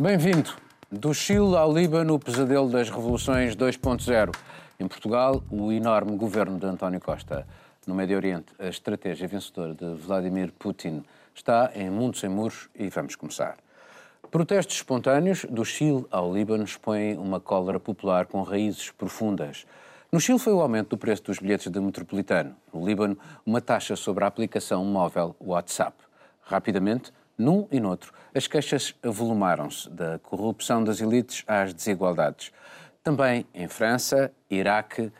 Bem-vindo. Do Chile ao Líbano, o pesadelo das revoluções 2.0. Em Portugal, o enorme governo de António Costa. No Médio Oriente, a estratégia vencedora de Vladimir Putin está em mundo sem muros e vamos começar. Protestos espontâneos do Chile ao Líbano expõem uma cólera popular com raízes profundas. No Chile foi o aumento do preço dos bilhetes de metropolitano. No Líbano, uma taxa sobre a aplicação móvel WhatsApp. Rapidamente, num e noutro, as queixas avolumaram-se da corrupção das elites às desigualdades. Também em França, Iraque,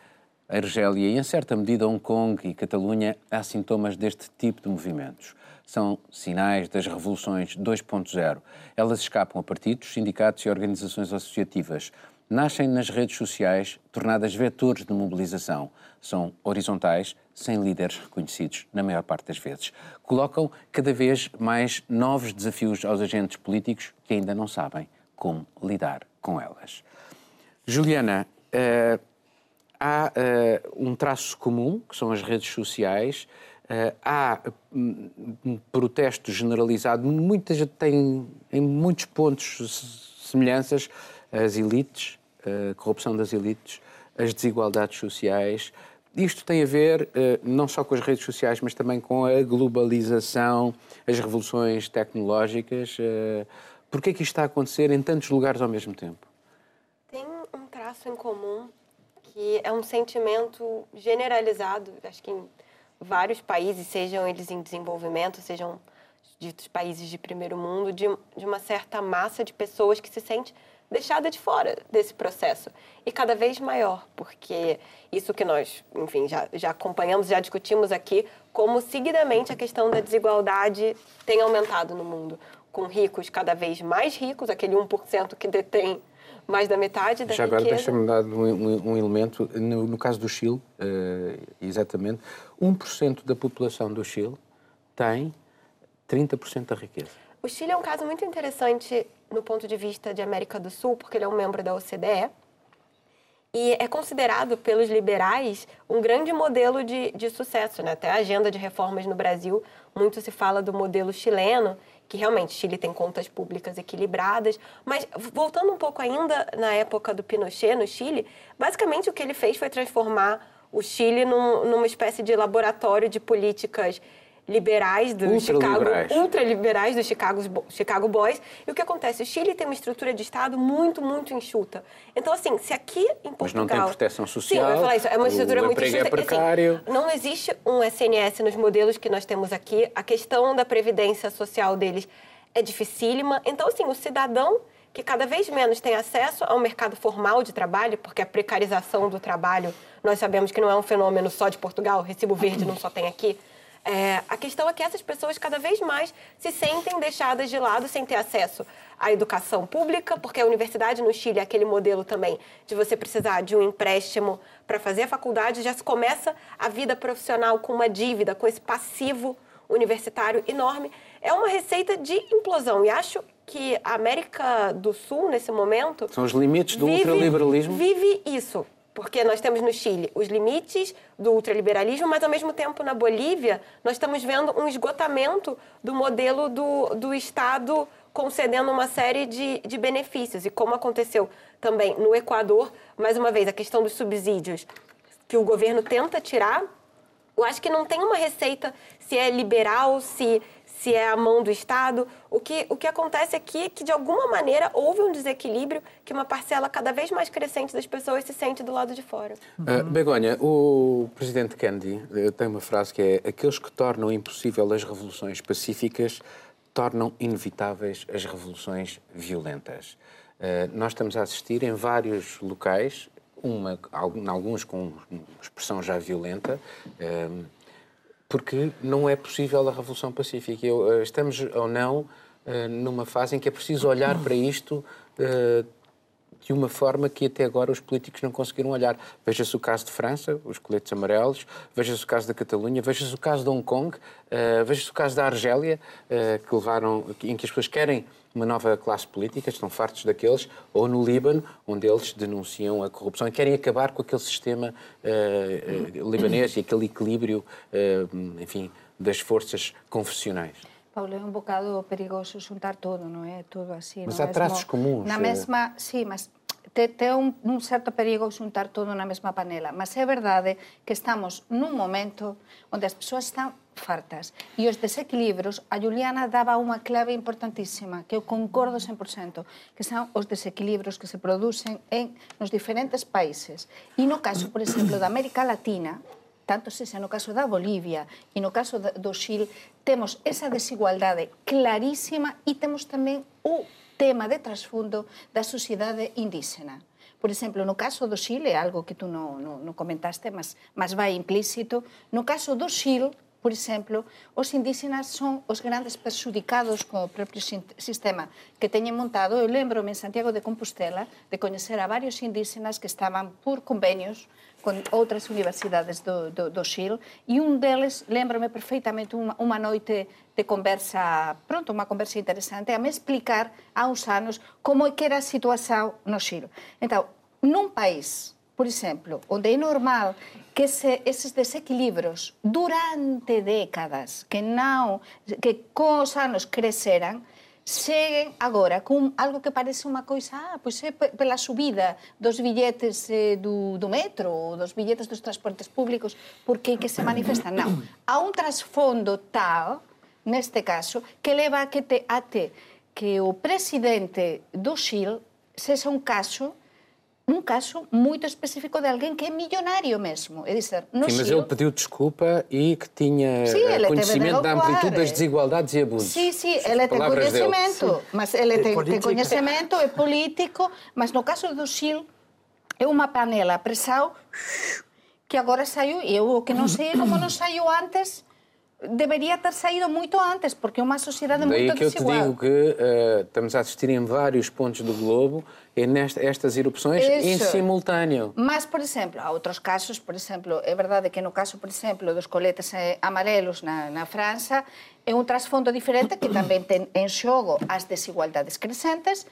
Argélia e, em certa medida, Hong Kong e Catalunha, há sintomas deste tipo de movimentos. São sinais das revoluções 2.0. Elas escapam a partidos, sindicatos e organizações associativas. Nascem nas redes sociais, tornadas vetores de mobilização. São horizontais, sem líderes reconhecidos, na maior parte das vezes. Colocam cada vez mais novos desafios aos agentes políticos que ainda não sabem como lidar com elas. Juliana, uh, há uh, um traço comum, que são as redes sociais. Uh, há um protesto generalizado, muita gente tem em muitos pontos semelhanças, as elites, a corrupção das elites, as desigualdades sociais. Isto tem a ver uh, não só com as redes sociais, mas também com a globalização, as revoluções tecnológicas. Uh, Por que é que isto está a acontecer em tantos lugares ao mesmo tempo? Tem um traço em comum que é um sentimento generalizado, acho que em vários países, sejam eles em desenvolvimento, sejam ditos países de primeiro mundo, de, de uma certa massa de pessoas que se sente deixada de fora desse processo e cada vez maior, porque isso que nós, enfim, já, já acompanhamos, já discutimos aqui, como seguidamente a questão da desigualdade tem aumentado no mundo, com ricos cada vez mais ricos, aquele 1% que detém mais da metade da Já riqueza. agora deixa-me dar um, um, elemento. No, no, caso do Chile, uh, exatamente, 1% da população do Chile tem 30% da riqueza. O Chile é um caso muito interessante no ponto de vista de América do Sul, porque ele é um membro da OCDE e é considerado pelos liberais um grande modelo de, de sucesso. Né? Até a agenda de reformas no Brasil, muito se fala do modelo chileno, que realmente Chile tem contas públicas equilibradas. Mas voltando um pouco ainda na época do Pinochet no Chile, basicamente o que ele fez foi transformar o Chile num, numa espécie de laboratório de políticas liberais do ultra Chicago, liberais. ultraliberais do Chicago, Chicago Boys. E o que acontece? O Chile tem uma estrutura de Estado muito, muito enxuta. Então, assim, se aqui em Portugal... Mas não tem proteção social, Sim, eu ia falar isso. É uma estrutura o muito emprego enxuta. é precário. Assim, não existe um SNS nos modelos que nós temos aqui. A questão da previdência social deles é dificílima. Então, assim, o cidadão que cada vez menos tem acesso ao mercado formal de trabalho, porque a precarização do trabalho, nós sabemos que não é um fenômeno só de Portugal, recibo verde não só tem aqui. É, a questão é que essas pessoas cada vez mais se sentem deixadas de lado sem ter acesso à educação pública, porque a universidade no Chile é aquele modelo também de você precisar de um empréstimo para fazer a faculdade, já se começa a vida profissional com uma dívida, com esse passivo universitário enorme. É uma receita de implosão e acho que a América do Sul, nesse momento. São os limites do vive, ultraliberalismo. Vive isso. Porque nós temos no Chile os limites do ultraliberalismo, mas ao mesmo tempo na Bolívia nós estamos vendo um esgotamento do modelo do, do Estado concedendo uma série de, de benefícios. E como aconteceu também no Equador, mais uma vez, a questão dos subsídios que o governo tenta tirar, eu acho que não tem uma receita se é liberal, se, se é a mão do Estado. O que, o que acontece aqui é que, de alguma maneira, houve um desequilíbrio que uma parcela cada vez mais crescente das pessoas se sente do lado de fora. Uh, Begonha, o presidente Kennedy tem uma frase que é aqueles que tornam impossível as revoluções pacíficas tornam inevitáveis as revoluções violentas. Uh, nós estamos a assistir em vários locais, uma, alguns com expressão já violenta, porque não é possível a revolução pacífica. Eu, estamos ou não numa fase em que é preciso olhar para isto de uma forma que até agora os políticos não conseguiram olhar. Veja-se o caso de França, os coletes amarelos, veja-se o caso da Catalunha, veja-se o caso de Hong Kong, veja-se o caso da Argélia, que levaram, em que as pessoas querem uma nova classe política, estão fartos daqueles, ou no Líbano, onde eles denunciam a corrupção e querem acabar com aquele sistema uh, libanês e aquele equilíbrio, enfim, das forças confessionais. Paulo, é um bocado perigoso juntar tudo, não é? Tudo assim. Mas há mesmo, traços comuns. Na mesma, sim, mas tem un, un certo perigo xuntar todo na mesma panela. Mas é verdade que estamos nun momento onde as persoas están fartas. E os desequilibros, a Juliana daba unha clave importantísima, que eu concordo 100%, que son os desequilibros que se producen en nos diferentes países. E no caso, por exemplo, da América Latina, tanto se xa no caso da Bolivia e no caso do Xil, temos esa desigualdade clarísima e temos tamén o tema de trasfundo da sociedade indígena. Por exemplo, no caso do Xil, é algo que tú non non, non comentaste, mas, mas vai implícito, no caso do Xil, Por exemplo, os indígenas son os grandes perxudicados co propio sistema que teñen montado. Eu lembro-me en Santiago de Compostela de coñecer a varios indígenas que estaban por convenios con outras universidades do, do, do Xil e un deles, lembro-me perfeitamente unha, unha noite de conversa, pronto, unha conversa interesante, a me explicar há uns anos como é que era a situación no Xil. Entón, nun país por exemplo, onde é normal que se, eses desequilibros durante décadas que non que cos anos creceran cheguen agora con algo que parece unha coisa, ah, pois é pela subida dos billetes eh, do, do metro ou dos billetes dos transportes públicos, porque que se manifestan. Non, há un trasfondo tal, neste caso, que leva a que te, a te que o presidente do Xil sexa un caso um caso muito específico de alguém que é milionário mesmo. É dizer, no sim, mas ele pediu desculpa e que tinha sim, eh, conhecimento da amplitude das desigualdades e abusos. Sim, sim, ele tem conhecimento, mas ele tem, tem, conhecimento, é político, mas no caso do Chile é uma panela pressão que agora saiu, e eu o que não sei é como não saiu antes deveria ter saído muito antes, porque é uma sociedade Daí muito desigual. Daí que eu te digo que uh, estamos a assistir em vários pontos do globo e nesta, estas erupções em simultâneo. Mas, por exemplo, há outros casos, por exemplo, é verdade que no caso, por exemplo, dos coletes eh, amarelos na, na França, é um trasfondo diferente que também tem em xogo as desigualdades crescentes,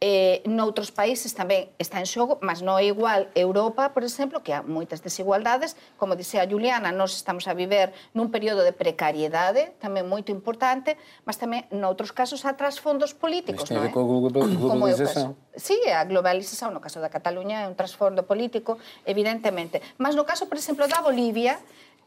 eh, noutros países tamén está en xogo, mas non é igual Europa, por exemplo, que há moitas desigualdades, como dixea Juliana, nós estamos a viver nun período de precariedade, tamén moito importante, mas tamén noutros casos há trasfondos políticos, non é? Como é o caso. Sí, a globalización, no caso da Cataluña, é un trasfondo político, evidentemente. Mas no caso, por exemplo, da Bolivia,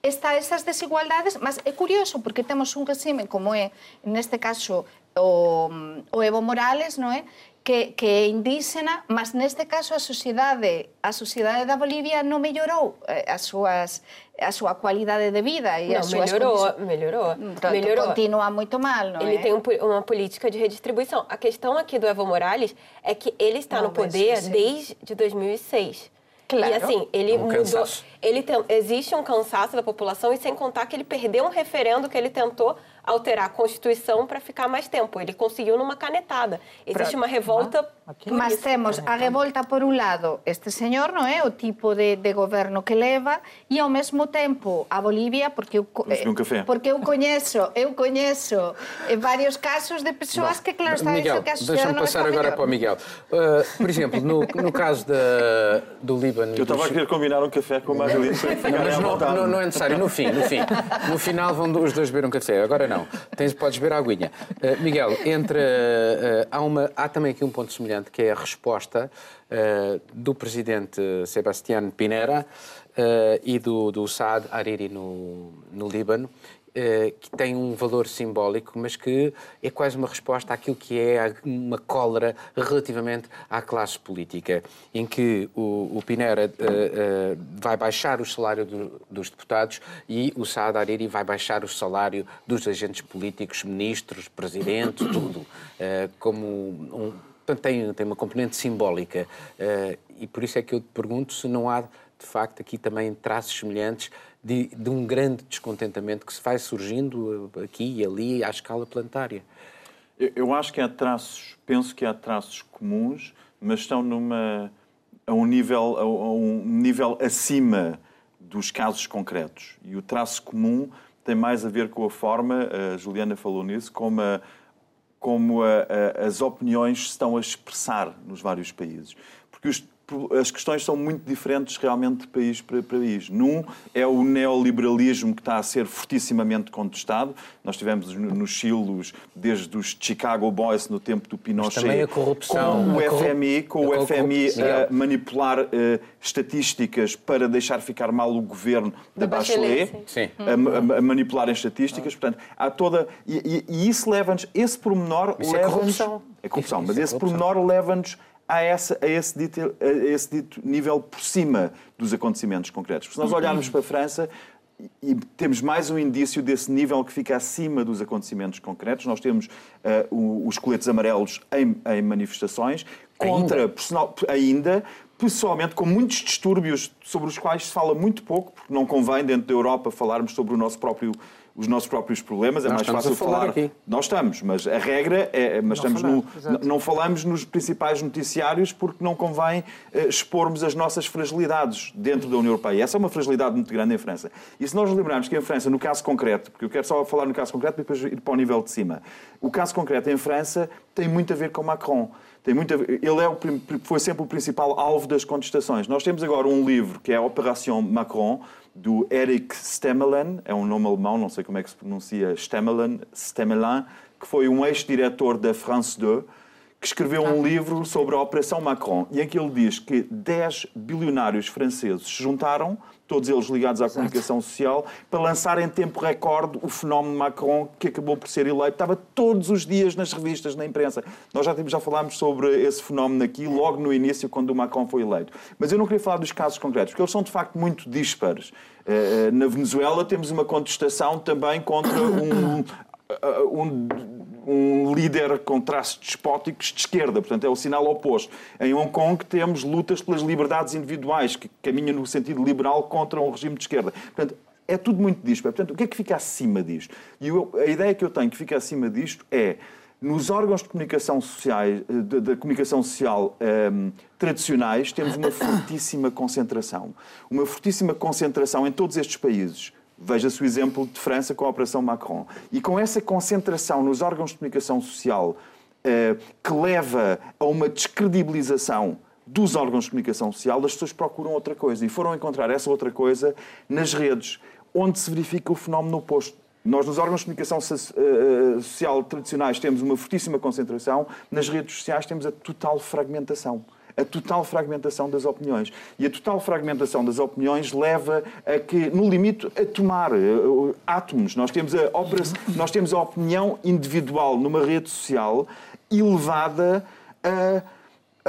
está esas desigualdades, mas é curioso porque temos un regime como é, neste caso, o, o Evo Morales, non é? Que, que é indígena, mas neste caso a sociedade, a sociedade da Bolivia non mellorou eh, as súas a súa cualidade de vida e não, as súas melhorou, condições... melhorou, Pronto, melhorou. Continua muito mal, não ele é? tem um, uma política de redistribuição. A questão aqui do Evo Morales é que ele está não, no poder desde 2006. Claro. E assim, ele um mudou. Ele tem, existe um cansaço da população, e sem contar que ele perdeu um referendo que ele tentou alterar a Constituição para ficar mais tempo. Ele conseguiu numa canetada. Existe uma revolta. Mas temos a revolta, por um lado, este senhor, não é? O tipo de, de governo que leva, e ao mesmo tempo a Bolívia, porque eu, um porque eu conheço, eu conheço vários casos de pessoas Bom, que, claro, estão Miguel, a dizer que a sociedade Deixa-me passar agora melhor. para o Miguel. Uh, por exemplo, no, no caso da, do Líbano... Eu estava a querer combinar um café com ficar não, não, não, não é necessário, no fim, no fim. No final vão os dois beber um café. Agora não. Tens, podes a aguinha. Uh, Miguel, entre, uh, há, uma, há também aqui um ponto semelhante, que é a resposta uh, do presidente Sebastián Pinera e do, do Saad Hariri no, no Líbano, que tem um valor simbólico, mas que é quase uma resposta àquilo que é uma cólera relativamente à classe política, em que o, o Pinera uh, uh, vai baixar o salário do, dos deputados e o Saad Hariri vai baixar o salário dos agentes políticos, ministros, presidente, tudo, uh, como um, portanto, tem, tem uma componente simbólica. e por isso é que eu te pergunto se não há, de facto, aqui também traços semelhantes de, de, um grande descontentamento que se vai surgindo aqui e ali à escala planetária. Eu, eu acho que há traços, penso que há traços comuns, mas estão numa, a, um nível, a, a um nível acima dos casos concretos. E o traço comum tem mais a ver com a forma, a Juliana falou nisso, como, a, como a, as opiniões estão a expressar nos vários países. Porque os, as questões são muito diferentes realmente de país para país. Num é o neoliberalismo que está a ser fortissimamente contestado. Nós tivemos no Chile, desde os Chicago Boys no tempo do Pinochet, Mas também a corrupção, com o FMI, com o FMI a manipular eh, estatísticas para deixar ficar mal o governo da Da Bachelet, Bachelet, sim. a, a- a manipular em estatísticas. Portanto, há toda. E, e- e isso leva-nos. Esse pormenor é leva-nos. corrupção. É corrupção, mas é esse pormenor leva-nos a, essa, a, esse dito, a esse dito nível por cima dos acontecimentos concretos. Porque se nós olharmos para a França. E temos mais um indício desse nível que fica acima dos acontecimentos concretos. Nós temos o- os coletes amarelos em, em manifestações contra personal, ainda, pessoalmente, com muitos distúrbios sobre os quais se fala muito pouco, porque não convém dentro da Europa falarmos sobre o nosso próprio, os nossos próprios problemas. É Nós mais estamos fácil a falar aqui. nós estamos, mas a regra é. Mas Não estamos falar, no, não falamos nos principais noticiários porque não convém eh, expormos as nossas fragilidades dentro da União Europeia. Essa é uma fragilidade muito grande em França. E se nós lembrarmos que em França, no caso concreto, porque eu quero só falar no caso concreto e depois ir para o nível de cima, o caso concreto em França tem muito a ver com Macron. Tem muito a ver- ele é o, foi sempre o principal alvo das contestações. Nós temos agora um livro que é a Operação Macron, do Eric Stemmelin, é um nome alemão, não sei como é que se pronuncia, Stemmelin, Stemmelin que foi um ex-diretor da France 2, que escreveu um livro sobre a Operação Macron, e em que ele diz que 10 bilionários franceses se juntaram, todos eles ligados à comunicação social, para lançar em tempo recorde o fenómeno Macron, que acabou por ser eleito. Estava todos os dias nas revistas, na imprensa. Nós já, já falámos sobre esse fenómeno aqui, logo no início, quando o Macron foi eleito. Mas eu não queria falar dos casos concretos, porque eles são de facto muito dispares. Eh, Na Venezuela temos uma contestação também contra um, um, um líder com traços despóticos de esquerda, portanto é o sinal oposto. Em Hong Kong temos lutas pelas liberdades individuais, que caminham no sentido liberal contra um regime de esquerda. Portanto, é tudo muito disparo. Portanto, o que é que fica acima disto? E eu- a ideia que eu tenho que fica acima disto é nos órgãos de comunicação sociais, de- da comunicação social ehm, tradicionais, temos uma fortíssima concentração. Uma fortíssima concentração em todos estes países. Veja-se o exemplo de França com a Operação Macron. E com essa concentração nos órgãos de comunicação social, eh, que leva a uma descredibilização dos órgãos de comunicação social, as pessoas procuram outra coisa. E foram encontrar essa outra coisa nas redes, onde se verifica o fenómeno oposto. Nós, nos órgãos de comunicação so- eh, social tradicionais, temos uma fortíssima concentração, nas redes sociais temos a total fragmentação. A total fragmentação das opiniões. E a total fragmentação das opiniões leva a que, no limite, a tomar eh, átomos. Nós temos a, opera- nós temos a opinião individual numa rede social elevada a,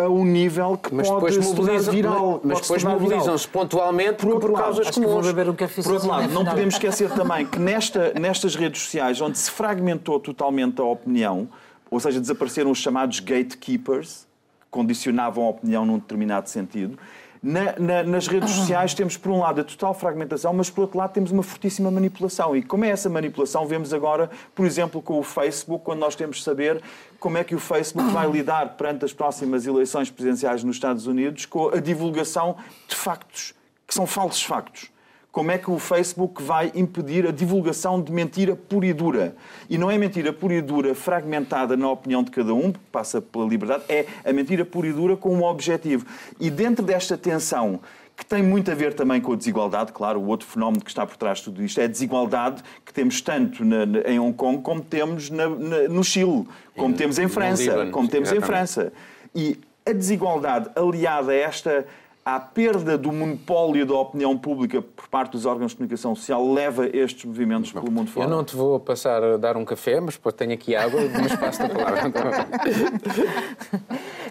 a um nível que Mas pode depois mobilizam- viral. mas pode se depois mobilizam-se pontualmente por, outro lado, causas vou comuns. um Por outro lado, não podemos esquecer também que nesta, nestas redes sociais, onde se fragmentou totalmente a opinião, ou seja, desapareceram os chamados gatekeepers, condicionavam a opinião num determinado sentido, na- na- nas redes sociais temos, por um lado, a total fragmentação, mas, por outro lado, temos uma fortíssima manipulação. E como é essa manipulação, vemos agora, por exemplo, com o Facebook, quando nós temos de saber como é que o Facebook vai lidar perante as próximas eleições presidenciais nos Estados Unidos com a divulgação de factos, que são falsos factos como é que o Facebook vai impedir a divulgação de mentira pura e dura. E não é mentira pura e dura fragmentada na opinião de cada um, que passa pela liberdade, é a mentira pura e dura com um objetivo. E dentro desta tensão, que tem muito a ver também com a desigualdade, claro, o outro fenómeno que está por trás de tudo isto é a desigualdade que temos tanto na- na- em Hong Kong como temos na- no Chile, como E temos em França, Líbano, como temos em exatamente. França. E a desigualdade aliada a esta à perda do monopólio da opinião pública por parte dos órgãos de comunicação social leva estes movimentos pelo mundo fora. Eu não te vou passar a dar um café, mas depois tenho aqui água, mas passo a palavra.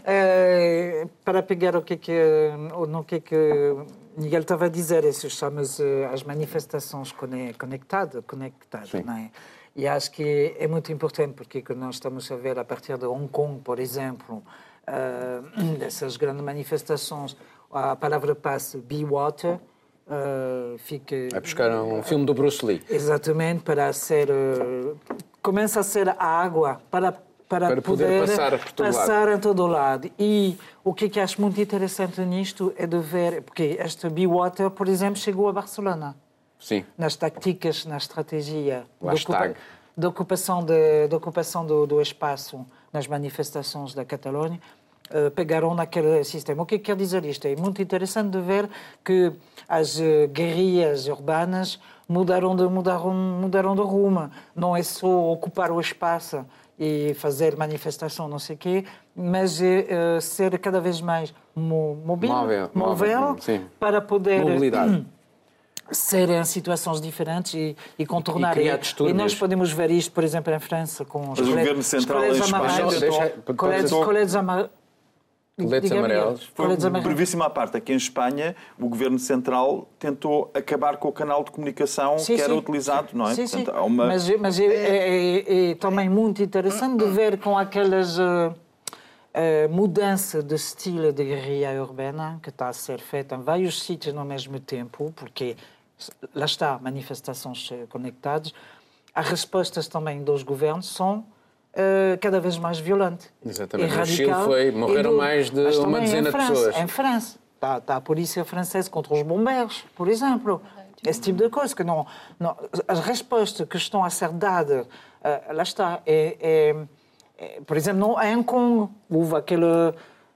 Eh, para pegar o que, que, no que, que Miguel estava a dizer, isso chama-se as manifestações cone- conectadas, conectadas não é? E acho que é muito importante, porque nós estamos a ver a partir de Hong Kong, por exemplo, eh, dessas grandes manifestações, a palavra passe be water, eh, fica... A buscar um filme do Bruce Lee. Exatamente, para ser. eh, começa a ser a água para, para, Para poder passar por todo passar em todo lado. E o que, é que acho muito interessante nisto é de ver. Porque este Be Water, por exemplo, chegou a Barcelona. Sim. Nas táticas, na estratégia hashtag. de ocupação, de, de ocupação do, do espaço nas manifestações da Catalunha. Uh, pegaram naquele sistema. O que quer dizer isto? É muito interessante de ver que as uh, guerrilhas urbanas mudaram de, mudaram, mudaram de rumo. Não é só ocupar o espaço e fazer manifestação, não sei o quê, mas é uh, ser cada vez mais mo mobile, móvel, móvel, móvel para poder Mobilidade. ser em situações diferentes e, e contornar. E, e, e, nós podemos ver isto, por exemplo, em França, com os, mas coletes, o governo central em Espanha coletes amarelos Coletes amarelos. Coletes amarelos. Brevíssima à parte, aqui em Espanha, o Governo Central tentou acabar com o canal de comunicação sim, que era sim. utilizado, não é? Sim, Portanto, sim. Uma... Mas, mas é, é, é, é, também muito interessante de ver com aquelas... Uh, uh, mudança de estilo de guerrilha urbana que está a ser feita em vários sítios no mesmo tempo, porque lá está, manifestações conectadas, as respostas também dos governos são uh, cada vez mais violente. Exatamente. No Chile foi, morreram do, mais de uma dezena de pessoas. Em França, está, está a polícia francesa contra os bombeiros, por exemplo. Esse tipo de coisa. Que não, não, as respostas que estão a ser dadas, uh, lá está, é, é, é, por exemplo, no, em Congo, houve aquele.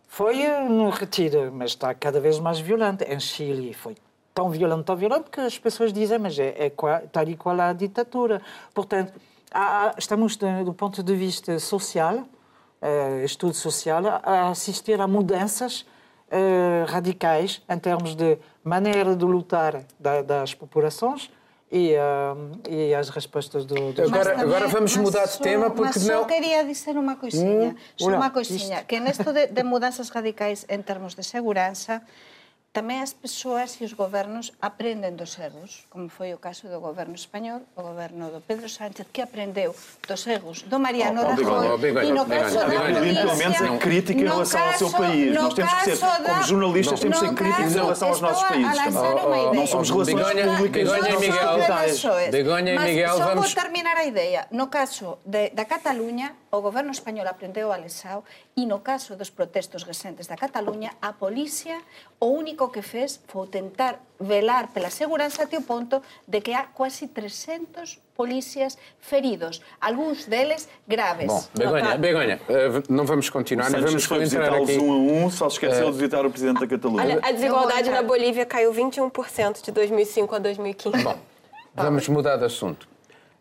Foi no retiro, mas está cada vez mais violento. Em Chile foi tão violento, tão violento, que as pessoas dizem, mas é, é tal e qual a ditadura. Portanto, estamos, do ponto de vista social, uh, estudo social, a assistir a mudanças uh, radicais em termos de maneira de lutar da, das populações e, uh, e, as respostas do, do agora, também, agora vamos mudar de tema porque mas não. Só queria dizer uma coisinha, hum, só uma coisinha, que nesto de, de mudanças radicais em termos de segurança tamén as persoas e os gobernos aprenden dos erros, como foi o caso do goberno español, o goberno do Pedro Sánchez, que aprendeu dos erros do Mariano oh, Rajoy, oh, e no caso da polícia... Pelo menos a crítica em relação ao seu país. Nós temos que ser, como jornalistas, temos que ser críticos em relação aos nossos países. Não somos relações públicas. Begonha e Miguel, Begonha e Miguel, vamos... Só vou terminar a ideia. No caso de, da Cataluña, o goberno español aprendeu a lesao e no caso dos protestos recentes da Cataluña, a policía o único que fez foi tentar velar pela segurança até o ponto de que há quase 300 polícias feridos, alguns deles graves. Bom, Begonha, Begonha uh, não vamos continuar, não vamos entrar aqui. um a um, só se esqueceu uh, de visitar o Presidente da Catalunha. Olha, a desigualdade na Bolívia caiu 21% de 2005 a 2015. Bom, vamos mudar de assunto.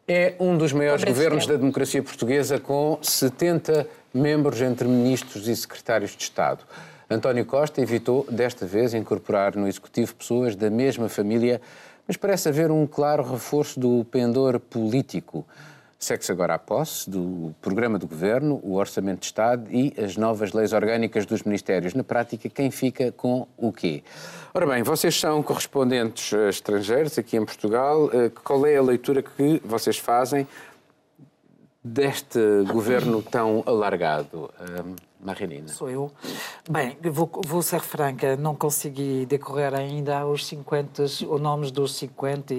É um dos maiores governos da democracia portuguesa, com 70 membros entre ministros e secretários de Estado. António Costa evitou, desta vez, incorporar no Executivo pessoas da mesma família, mas parece haver um claro reforço do pendor político. Segue-se agora a posse do programa do Governo, o Orçamento de Estado e as novas leis orgânicas dos Ministérios. Na prática, quem fica com o quê? Ora bem, vocês são correspondentes estrangeiros aqui em Portugal. Eh, qual é a leitura que vocês fazem deste governo tão alargado? Marilina. Sou eu. Bem, vou, vou, ser franca, não consegui decorrer ainda os 50, os nomes dos 50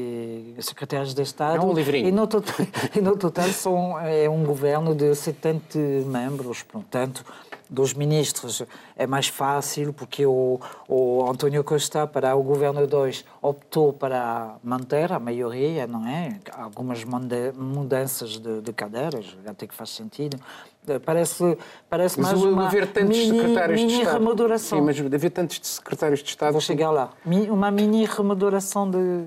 secretários de Estado. É um livrinho. E no total, e no total são, é um governo de 70 membros, portanto, dos ministros é mais fácil, porque o, o António Costa, para o governo 2, optou para manter a maioria, não é? Algumas mudanças de, de cadeiras, até que faz sentido. Parece, parece mas mais uma haver tantos mini, secretários mini de Estado. Sim, mas haver tantos secretários de Estado... Vou chegar lá. Uma mini remodelação de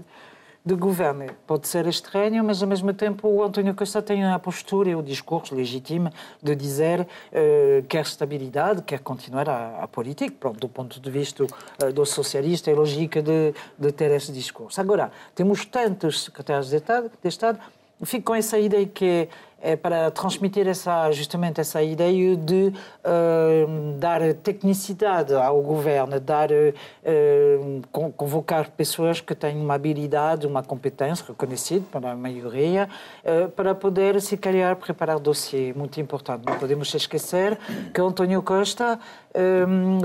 de governo. Pode ser estranho, mas ao mesmo tempo o António Costa tem a postura e o discurso legítimo de dizer uh, quer estabilidade, quer continuar a, a política. Pronto, do ponto de vista uh, do socialista, é lógica de, de ter esse discurso. Agora, temos tantos secretários de Estado, de Estado fico com essa ideia que é para transmitir essa, justamente essa ideia de uh, dar tecnicidade ao governo, dar, uh, convocar pessoas que têm uma habilidade, uma competência reconhecida pela maioria, uh, para poder, se calhar, preparar dossiê muito importante. Não podemos esquecer que António Costa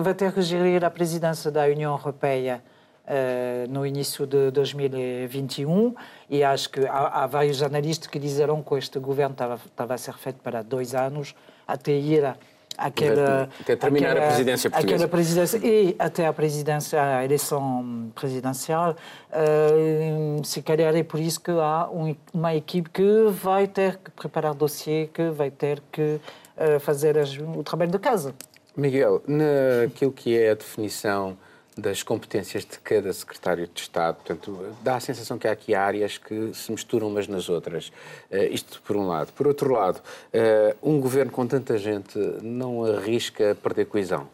vai ter que gerir a presidência da União Europeia Uh, no início de 2021 e acho que há, há, vários analistas que disseram que este governo estava, estava a ser feito para dois anos até ir a, aquela, até terminar aquela, a presidência portuguesa. Aquela presidência e até a presidência, a eleição presidencial, uh, se calhar é por isso que há um, uma equipe que vai ter que preparar dossiê, que vai ter que uh, fazer as, o trabalho de casa. Miguel, naquilo que é a definição das competências de cada secretário de Estado. Portanto, dá a sensação que há aqui áreas que se misturam umas nas outras. Uh, isto por um lado. Por outro lado, uh, um governo com tanta gente não arrisca perder coesão?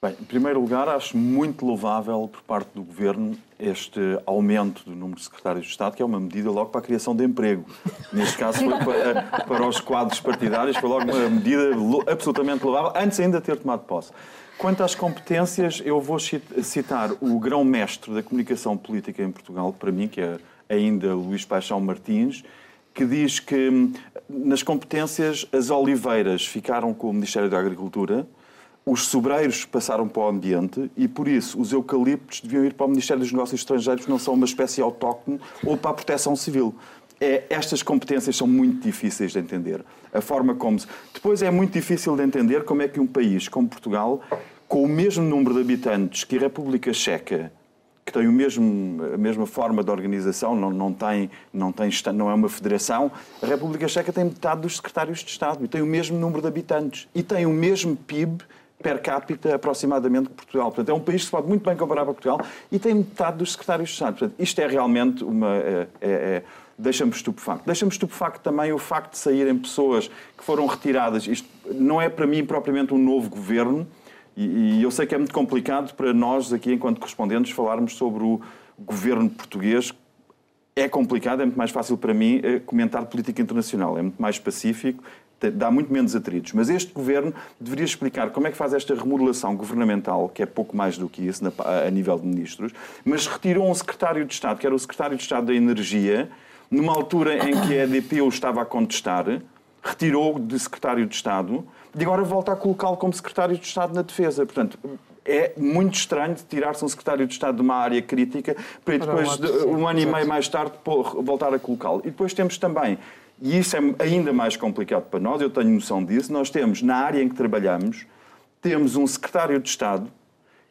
Bem, em primeiro lugar, acho muito louvável por parte do Governo este aumento do número de secretários de Estado, que é uma medida logo para a criação de emprego. Neste caso foi para, para os quadros partidários, foi logo uma medida absolutamente louvável, antes ainda de ter tomado posse. Quanto às competências, eu vou citar o grão-mestre da comunicação política em Portugal, para mim, que é ainda Luís Paixão Martins, que diz que hum, nas competências as oliveiras ficaram com o Ministério da Agricultura, os sobreiros passaram para o ambiente e, por isso, os eucaliptos deviam ir para o Ministério dos Negócios Estrangeiros, não são uma espécie autóctone, ou para a proteção civil. É, estas competências são muito difíceis de entender. A forma como se... Depois é muito difícil de entender como é que um país como Portugal, com o mesmo número de habitantes que a República Checa, que tem o mesmo, a mesma forma de organização, não, não, tem, não, tem, não é uma federação, a República Checa tem metade dos secretários de Estado e tem o mesmo número de habitantes e tem o mesmo PIB per capita aproximadamente que Portugal. Portanto, é um país que se pode muito bem comparar com Portugal e tem metade dos secretários de Estado. Portanto, isto é realmente uma. É, é, é deixa-me estupefacto. Deixa-me estupefacto também o facto de saírem pessoas que foram retiradas. Isto não é para mim propriamente um novo governo, e, e eu sei que é muito complicado para nós, aqui, enquanto correspondentes, falarmos sobre o governo português. É complicado, é muito mais fácil para mim eh, comentar política internacional, é muito mais pacífico, dá muito menos atritos. Mas este governo deveria explicar como é que faz esta remodelação governamental, que é pouco mais do que isso a nível de ministros, mas retirou um secretário de Estado, que era o secretário de Estado da Energia, numa altura em que a EDP o estava a contestar, retirou de secretário de Estado e agora volta a colocá-lo como secretário de Estado na Defesa. Portanto, é muito estranho tirar-se um secretário de Estado de uma área crítica para depois, um ano e meio mais tarde, voltar a colocá-lo. E depois temos também e isso é ainda mais complicado para nós, eu tenho noção disso. Nós temos, na área em que trabalhamos, temos um secretário de Estado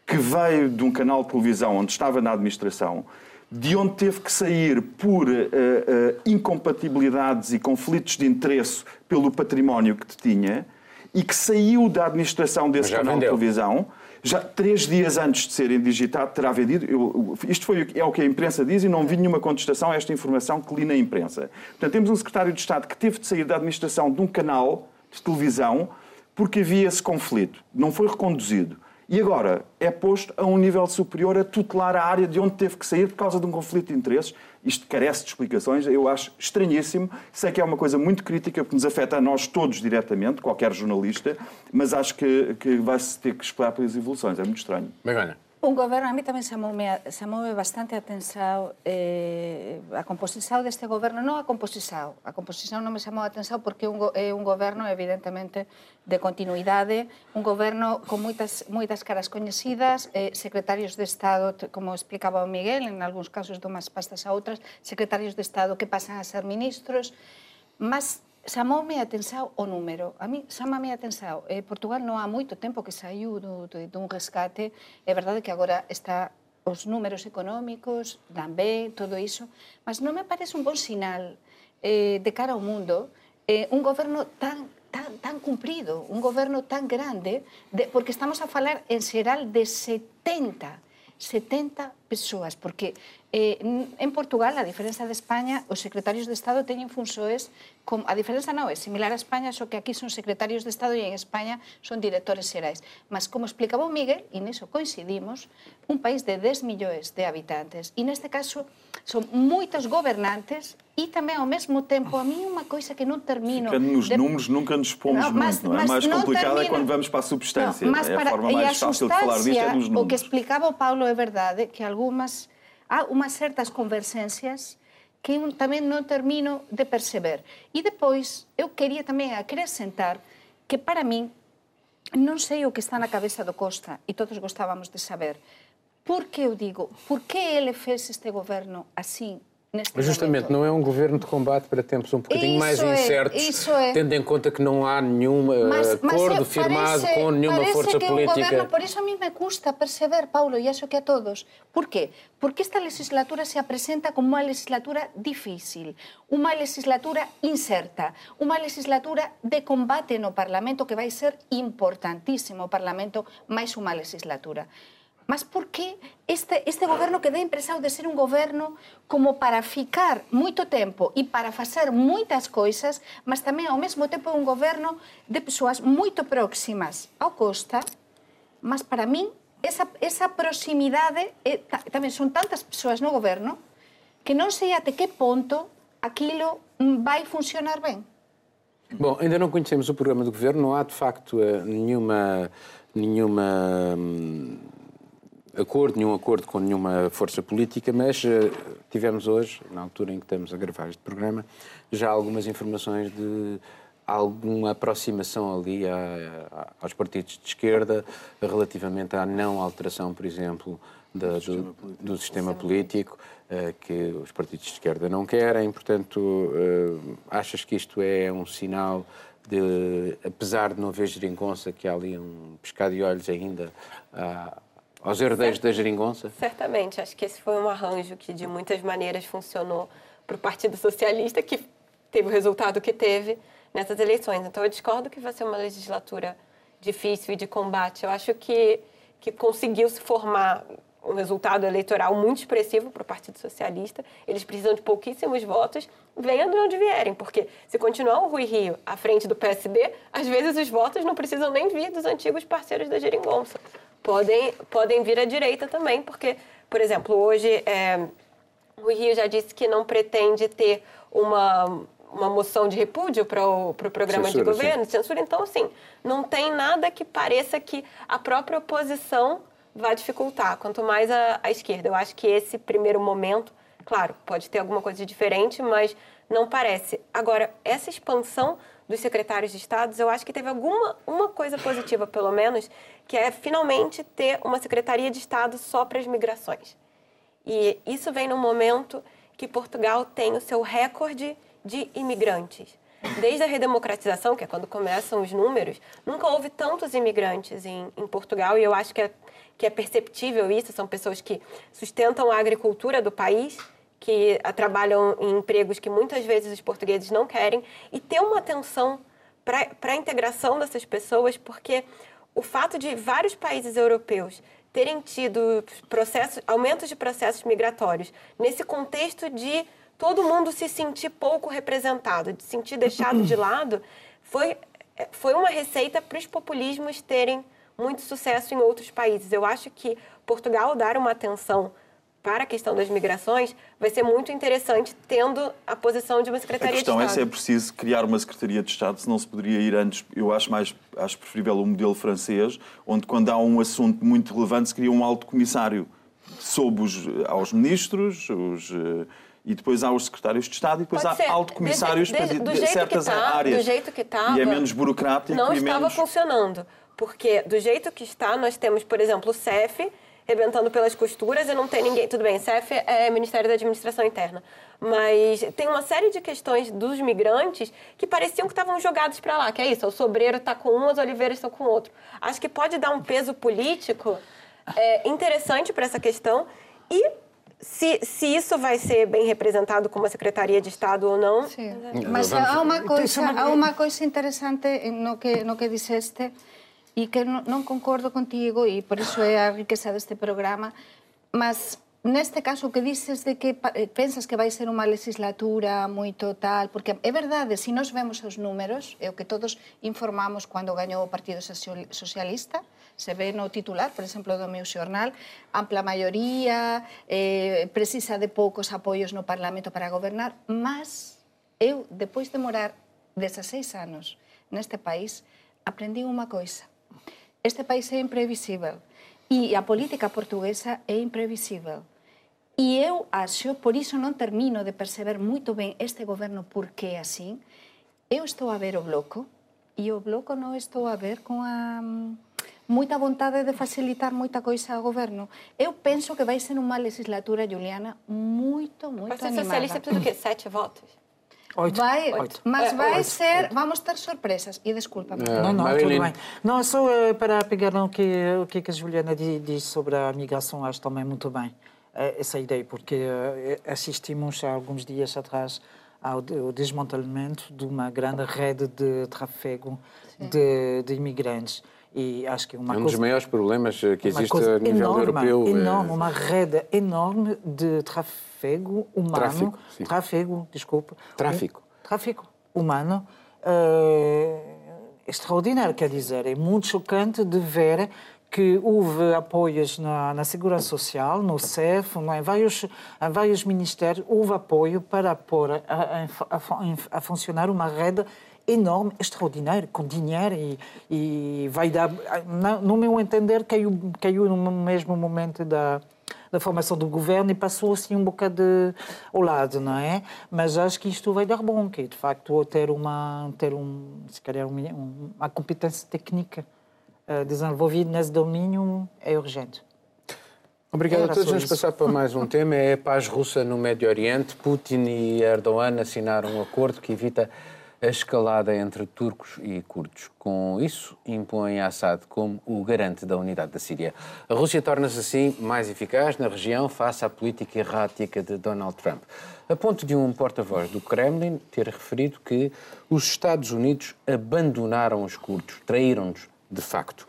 que veio de um canal de televisão onde estava na administração, de onde teve que sair por uh, uh, incompatibilidades e conflitos de interesse pelo património que tinha, e que saiu da administração desse canal vendeu. de televisão já três dias antes de ser indigitado, terá vendido. Eu, isto foi, é o que a imprensa diz e não vi nenhuma contestação a esta informação que li na imprensa. Portanto, temos um secretário de Estado que teve de sair da administração de um canal de televisão porque havia esse conflito. Não foi reconduzido. E agora é posto a um nível superior a tutelar a área de onde teve que sair por causa de um conflito de interesses. Isto carece de explicações, eu acho estranhíssimo. Sei que é uma coisa muito crítica, porque nos afeta a nós todos diretamente, qualquer jornalista, mas acho que, que vai-se ter que esperar pelas evoluções. É muito estranho. Bem, O goberno, a mí tamén se move bastante a eh, a composición deste goberno, non a composición, a composición non me chamou a tensao porque un, é un goberno evidentemente de continuidade, un goberno con moitas, moitas caras coñecidas, eh, secretarios de Estado, como explicaba o Miguel, en algúns casos do máis pastas a outras, secretarios de Estado que pasan a ser ministros, mas chamoume a atención o número. A mí chamame a atención. Eh, Portugal non há moito tempo que saiu do, do, dun rescate. É verdade que agora está os números económicos, dan ben, todo iso, mas non me parece un bon sinal eh, de cara ao mundo eh, un goberno tan tan, tan cumprido, un goberno tan grande, de, porque estamos a falar en xeral de 70 70 persoas, porque eh, en Portugal, a diferenza de España, os secretarios de Estado teñen funsoes, com, a diferenza non é similar a España, só que aquí son secretarios de Estado e en España son directores xerais. Mas, como explicaba o Miguel, e neso coincidimos, un país de 10 millóns de habitantes. E neste caso son moitos gobernantes e tamén ao mesmo tempo a mí unha coisa que non termino... Ficando nos de... números nunca nos pomos não, mas, muito, não é? mais complicado termino... é quando vamos para a substância. Não, mas é? para... a forma mais fácil de falar disto é nos números. O que explicaba o Paulo é verdade que algunhas há unhas certas conversencias que eu tamén non termino de perceber. E depois, eu quería tamén acrescentar que para min, non sei o que está na cabeza do Costa, e todos gostábamos de saber, por que eu digo, por que ele fez este governo así, neste Mas justamente não é um governo de combate para tempos um bocadinho Isso mais é, incertos, isso é. tendo em conta que não há nenhum eh, acordo é- firmado parece- com nenhuma parece força que política. O governo, por isso a mí me custa perceber, Paulo, e acho que a todos. Por qué? Porque esta legislatura se apresenta como uma legislatura difícil, uma legislatura incerta, uma legislatura de combate no Parlamento que vai ser importantísimo o Parlamento máis unha legislatura. Mas por que este, este goberno que dá a impresión de ser un goberno como para ficar moito tempo e para facer moitas coisas, mas tamén ao mesmo tempo un goberno de persoas moito próximas ao Costa, mas para min esa, esa proximidade, ta, tamén son tantas persoas no goberno, que non sei até que ponto aquilo vai funcionar ben. Bom, ainda não conhecemos o programa do governo, não há de facto eh, nenhuma, nenhuma hum, acordo, nenhum acordo com nenhuma força política, mas eh, tivemos hoje, na altura em que estamos a gravar este programa, já algumas informações de alguma aproximação ali a- a- aos partidos de esquerda relativamente à não alteração, por exemplo, da- do, do sistema político, eh, que os partidos de esquerda não querem. Portanto, eh, achas que isto é um sinal de, apesar de não haver geringonça, que há ali um pescado de olhos ainda ah, aos herdeiros da geringonça? Certamente, acho que esse foi um arranjo que de muitas maneiras funcionou para o Partido Socialista, que teve o resultado que teve nessas eleições. Então, eu discordo que vai ser uma legislatura difícil e de combate. Eu acho que, que conseguiu se formar um resultado eleitoral muito expressivo para o Partido Socialista. Eles precisam de pouquíssimos votos, venham de onde vierem, porque se continuar o Rui Rio à frente do PSB, às vezes os votos não precisam nem vir dos antigos parceiros da Geringonça. Podem, podem vir à direita também, porque, por exemplo, hoje é, o Rio já disse que não pretende ter uma, uma moção de repúdio para o pro programa Censura, de governo, censura. Então, assim, não tem nada que pareça que a própria oposição vai dificultar, quanto mais a, a esquerda. Eu acho que esse primeiro momento, claro, pode ter alguma coisa de diferente, mas não parece. Agora, essa expansão dos secretários de Estado, eu acho que teve alguma uma coisa positiva, pelo menos, que é finalmente ter uma secretaria de Estado só para as migrações. E isso vem num momento que Portugal tem o seu recorde de imigrantes. Desde a redemocratização, que é quando começam os números, nunca houve tantos imigrantes em, em Portugal e eu acho que é, que é perceptível isso. São pessoas que sustentam a agricultura do país, que ah, trabalham em empregos que muitas vezes os portugueses não querem, e ter uma atenção para a integração dessas pessoas, porque o fato de vários países europeus terem tido processos, aumentos de processos migratórios nesse contexto de todo mundo se sentir pouco representado, de se sentir deixado de lado, foi, foi uma receita para os populismos terem muito sucesso em outros países. Eu acho que Portugal dar uma atenção para a questão das migrações vai ser muito interessante tendo a posição de uma A secretaria de questão é Estado. se é preciso criar uma Secretaria de Estado, se não se poderia ir antes. Eu acho mais acho preferível o modelo francês, onde quando há um assunto muito relevante se cria um alto comissário sob os, aos ministros, os, eh, e depois há os secretários de Estado e depois Pode há ser. alto comissários Desde- para de- jeito certas tá, áreas. Do jeito que estava. E é menos burocrático Não estava menos... funcionando. Porque do jeito que está, nós temos, por exemplo, o CEF rebentando pelas costuras e não tem ninguém. Tudo bem, CEF é Ministério da Administração Interna. Mas tem uma série de questões dos migrantes que pareciam que estavam jogados para lá. Que é isso, o sobreiro está com um, as oliveiras estão com outro. Acho que pode dar um peso político é, interessante para essa questão. E se, se isso vai ser bem representado como a Secretaria de Estado ou não, Sí. Mas há unha coisa, há unha coisa interesante no que, no que dixeste e que non, non concordo contigo e por iso é a riqueza deste programa, mas neste caso que dices de que eh, pensas que vai ser unha legislatura moito tal, porque é verdade, se nos vemos os números, é o que todos informamos cando gañou o Partido Socialista, se ve no titular, por exemplo, do meu xornal, ampla maioría, eh, precisa de poucos apoios no Parlamento para gobernar, mas eu, depois de morar 16 anos neste país, aprendi unha coisa, Este país é imprevisível e a política portuguesa é imprevisível. E eu acho, por iso non termino de perceber moito ben este goberno por que é así. Eu estou a ver o bloco e o bloco non estou a ver con a moita vontade de facilitar moita coisa ao governo. Eu penso que vai ser uma legislatura, Juliana, muito, muito Partido animada. Socialista precisa do quê? Sete votos? Oito. Vai, Oito. mas É, vai oito. ser, vamos ter surpresas. E desculpa, É. Não, não, Marilyn. tudo bem. Não, só eh, para pegar no que, o que a Juliana di- disse sobre a migração, acho também muito bem eh, essa ideia, porque eh, assistimos há alguns dias atrás ao desmantelamento de uma grande rede de tráfego de, de imigrantes. E acho que uma É um coisa... dos maiores problemas eh, que existe a nível enorme, europeu. eh, Enorme, uma rede enorme de tráfego humano. Tráfico, sim. Tráfego, desculpa. Tráfico. Um, tráfico humano eh, extraordinário, quer dizer. É muito chocante de ver que houve apoios na, na Segurança Social, no CEF, em vários, em vários ministérios, houve apoio para pôr a, a, a, a funcionar uma rede enorme, extraordinária, com dinheiro e, e vai dar, no, no meu entender, caiu, caiu no mesmo momento da, da formação do governo e passou assim um bocado de, ao lado, não é? Mas acho que isto vai dar bom, que de facto ter uma, ter um, se calhar uma, uma competência técnica uh, desenvolvida nesse domínio é urgente. Obrigado a todos. Vamos passar para mais um tema. É a paz russa no Médio Oriente. Putin e Erdogan assinaram um acordo que evita a escalada entre turcos e curdos. Com isso, impõe Assad como o garante da unidade da Síria. A Rússia torna-se assim mais eficaz na região face à política errática de Donald Trump. A ponto de um porta-voz do Kremlin ter referido que os Estados Unidos abandonaram os curdos, traíram-nos de facto.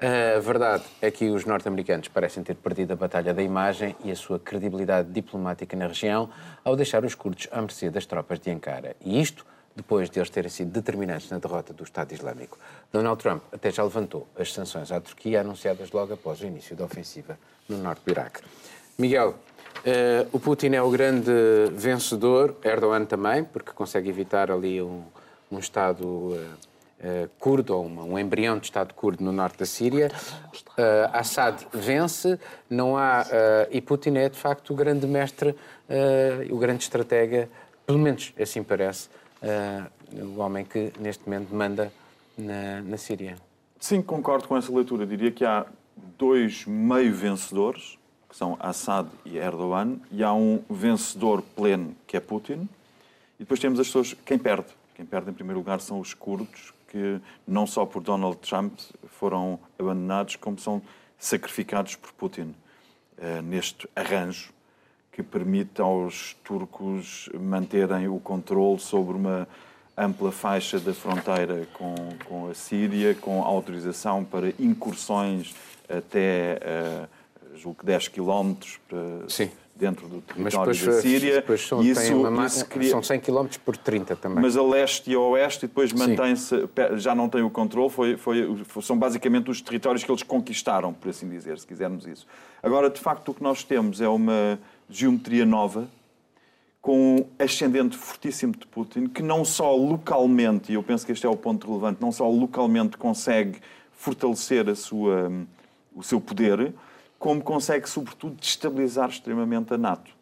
A verdade é que os norte-americanos parecem ter perdido a batalha da imagem e a sua credibilidade diplomática na região ao deixar os curdos à mercê das tropas de Ankara. E isto depois de eles terem sido determinantes na derrota do Estado Islâmico. Donald Trump até já levantou as sanções à Turquia anunciadas logo após o início da ofensiva no norte do Iraque. Miguel, eh, o Putin é o grande vencedor, Erdogan também, porque consegue evitar ali um, um Estado eh, eh, curdo, ou uma- um embrião de Estado curdo no norte da Síria. Assad vence, não há. e Putin é, de facto, o grande mestre, o grande estratega, pelo menos assim parece, o homem que neste momento manda na, na Síria. Sim, concordo com essa leitura. Diria que há dois meio vencedores, que são Assad e Erdogan, e há um vencedor pleno, que é Putin, e depois temos as pessoas. Quem perde? Quem perde, em primeiro lugar, são os curdos, que não só por Donald Trump foram abandonados, como são sacrificados por Putin eh, neste arranjo que permite aos turcos manterem o controle sobre uma ampla faixa da fronteira com, com a Síria, com autorização para incursões até, eh, julgo que 10 quilómetros dentro do território depois, da Síria. depois são, e tem uma ma- isso cria- são 100 km por 30 também. mas a leste e a oeste, e depois mantém-se, já não tem o controle, foi, foi, são basicamente os territórios que eles conquistaram, por assim dizer, se quisermos isso. Agora, de facto, o que nós temos é uma geometria nova, com um ascendente fortíssimo de Putin, que não só localmente, e eu penso que este é o ponto relevante, não só localmente consegue fortalecer a sua, o seu poder, como consegue, sobretudo, destabilizar extremamente a NATO.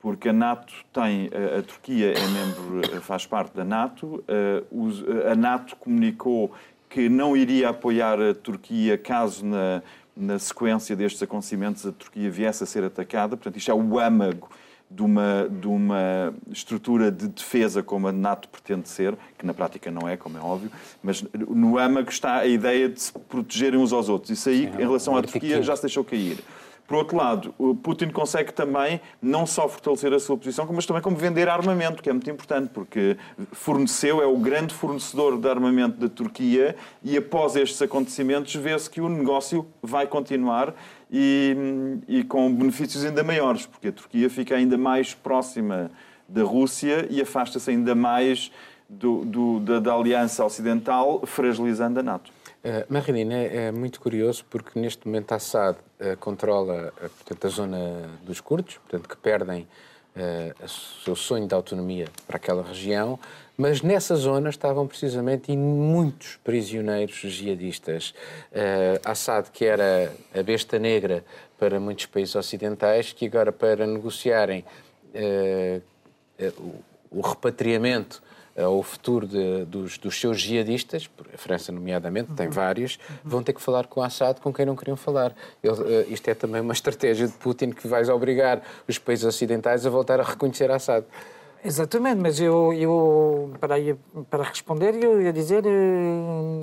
Porque a NATO tem, a, a Turquia é membro, faz parte da NATO, eh, os- a NATO comunicou que não iria apoiar a Turquia caso na, na sequência destes acontecimentos a Turquia viesse a ser atacada, portanto isto é o âmago de uma, de uma estrutura de defesa como a NATO pretende ser, que na prática não é, como é óbvio, mas no âmago está a ideia de se protegerem uns aos outros. Isso aí, em relação à Turquia, já se deixou cair. Por outro lado, o Putin consegue também não só fortalecer a sua posição, mas também como vender armamento, que é muito importante, porque forneceu, é o grande fornecedor de armamento da Turquia e após estes acontecimentos vê-se que o negócio vai continuar e, e com benefícios ainda maiores, porque a Turquia fica ainda mais próxima da Rússia e afasta-se ainda mais do- do- da, da aliança ocidental, fragilizando a NATO. Uh, Marilina, é, é muito curioso porque neste momento Assad uh, controla uh, portanto, a zona dos curdos, portanto, que perdem uh, o seu sonho de autonomia para aquela região, mas nessa zona estavam precisamente muitos prisioneiros jihadistas. Assad, que era a besta negra para muitos países ocidentais, que agora para negociarem o, o repatriamento ao futuro de, dos, dos, seus jihadistas, a França nomeadamente, tem uhum. vários, vão ter que falar com Assad com quem não queriam falar. Ele, uh, isto é também uma estratégia de Putin que vai obrigar os países ocidentais a voltar a reconhecer Assad. Exatamente, mas eu, eu para, para responder, eu ia dizer eh,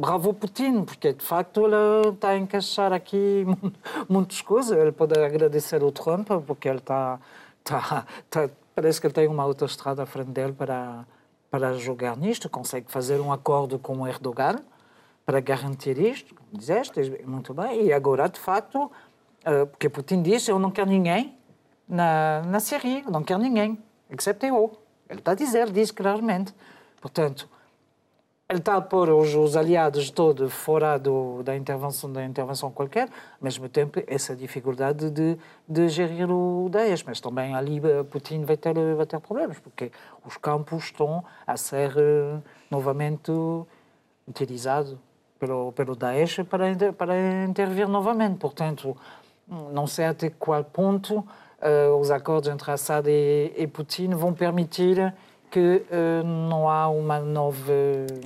bravo Putin, porque de facto ele está a encaixar aqui muitas coisas. Ele pode agradecer o Trump, porque ele está, está, está parece que ele tem uma autoestrada à frente dele para, para jogar nisto, consegue fazer um acordo com o Erdogan para garantir isto, como dizeste, muito bem, e agora, de facto, eh, porque Putin disse, eu não quero ninguém na, na Síria, não quero ninguém except eu. Ele está a dizer, diz claramente. Portanto, ele está a pôr os, os aliados todos fora do, da intervenção da intervenção qualquer, ao mesmo tempo essa dificuldade de, de gerir o Daesh, mas também ali eh, Putin vai ter, vai ter problemas, porque os campos estão a ser uh, novamente utilizados pelo, pelo Daesh para, para intervir novamente. Portanto, não sei até qual ponto uh, os acordos entre Assad e, e, Putin vão permitir que uh, não há uma nova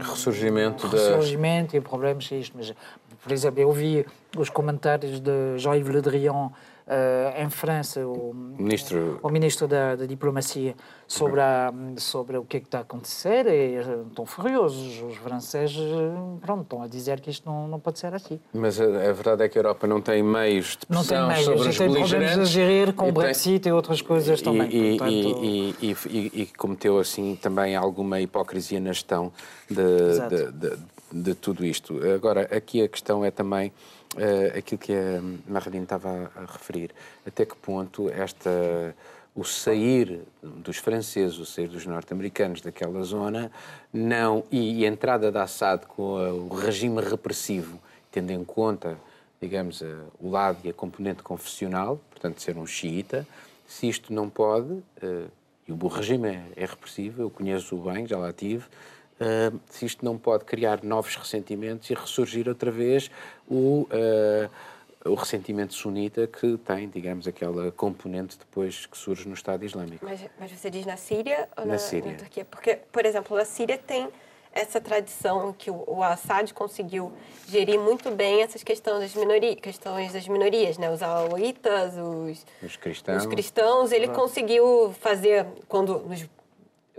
ressurgimento, ressurgimento da... e problemas isto. Mas, por exemplo, eu vi os comentários de Jean-Yves Le Drian uh, em França, o ministro, o ministro da, da Diplomacia, sobre, a, sobre o que, é que está a acontecer e eh, estão furiosos. Os franceses eh, pronto, estão a dizer que isto não, não pode ser assim. Mas a, a verdade é que a Europa não tem meios de pressão não tem meios, sobre os tem problemas a gerir com o Brexit tem... e outras coisas também. E, portanto... e, e, e, cometeu assim também alguma hipocrisia na gestão de, de, de, de tudo isto. Agora, aqui a questão é também uh, aquilo que a Marlene estava a, referir. Até que ponto esta o sair dos franceses, o sair dos norte-americanos daquela zona, não e, a entrada da Assad com o regime repressivo, tendo em conta, digamos, o lado e a componente confessional, portanto, ser um xiita, se isto não pode, uh, e o regime é, é repressivo, eu conheço-o bem, já lá tive, uh, se isto não pode criar novos ressentimentos e ressurgir outra vez o, uh, o ressentimento sunita que tem, digamos, aquela componente depois que surge no Estado Islâmico. Mas, mas você diz na Síria ou na, na, Síria. na Turquia? Porque, por exemplo, a Síria tem essa tradição que o, o Assad conseguiu gerir muito bem essas questões das minorias, questões das minorias, né? Os alauítas, os, os cristãos. Os cristãos, ele conseguiu fazer quando nos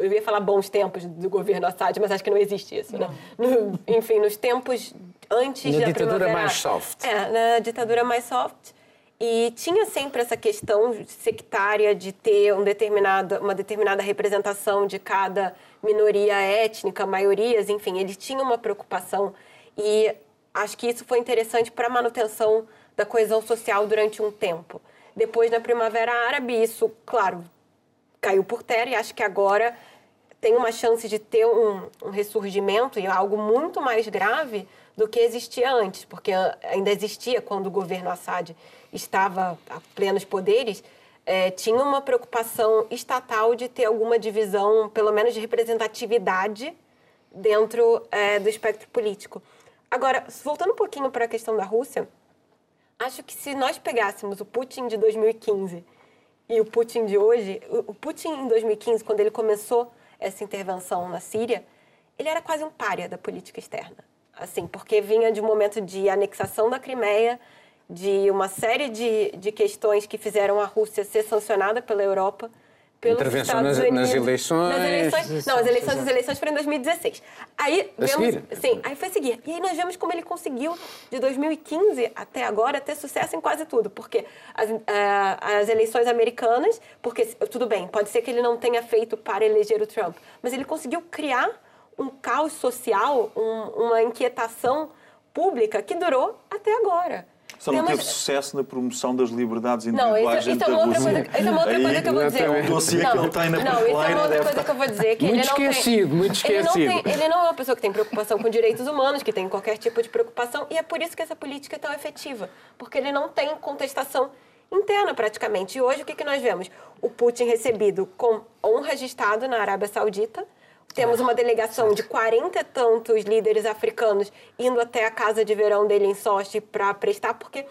eu ia falar bons tempos do governo Assad, mas acho que não existe isso, né? No, enfim, nos tempos antes na da ditadura mais soft. É, na ditadura mais soft. E tinha sempre essa questão sectária de ter um determinado, uma determinada representação de cada minoria étnica, maiorias, enfim, ele tinha uma preocupação e acho que isso foi interessante para a manutenção da coesão social durante um tempo. Depois, na Primavera Árabe, isso, claro, caiu por terra e acho que agora tem uma chance de ter um, um ressurgimento e algo muito mais grave do que existia antes, porque ainda existia quando o governo Assad estava a plenos poderes, é, tinha uma preocupação estatal de ter alguma divisão, pelo menos de representatividade, dentro é, do espectro político. Agora, voltando um pouquinho para a questão da Rússia, acho que se nós pegássemos o Putin de 2015 e o Putin de hoje, o Putin em 2015, quando ele começou essa intervenção na Síria, ele era quase um párea da política externa. Assim, porque vinha de um momento de anexação da Crimeia, de uma série de, de questões que fizeram a Rússia ser sancionada pela Europa, pelos Intervenção Estados nas, Unidos. nas eleições. Nas eleições. Não, as eleições, as eleições foram em 2016. Aí a vemos, seguir? sim, aí foi seguir. E aí nós vemos como ele conseguiu de 2015 até agora ter sucesso em quase tudo, porque as, uh, as eleições americanas, porque tudo bem, pode ser que ele não tenha feito para eleger o Trump, mas ele conseguiu criar um caos social, um, uma inquietação pública que durou até agora. Só não teve sucesso na promoção das liberdades individuais não, isso, isso é uma outra coisa, isso é uma outra coisa que eu vou dizer. O dossiê que ele tem na Não, isso é uma outra coisa que eu vou dizer. Que muito ele não esquecido, tem, muito esquecido. Ele não, tem, ele não é uma pessoa que tem preocupação com direitos humanos, que tem qualquer tipo de preocupação, e é por isso que essa política é tão efetiva. Porque ele não tem contestação interna, praticamente. E hoje, o que, que nós vemos? O Putin recebido com honra de Estado na Arábia Saudita, temos uma delegação de 40 e tantos líderes africanos indo até a casa de verão dele em Sochi para prestar, porque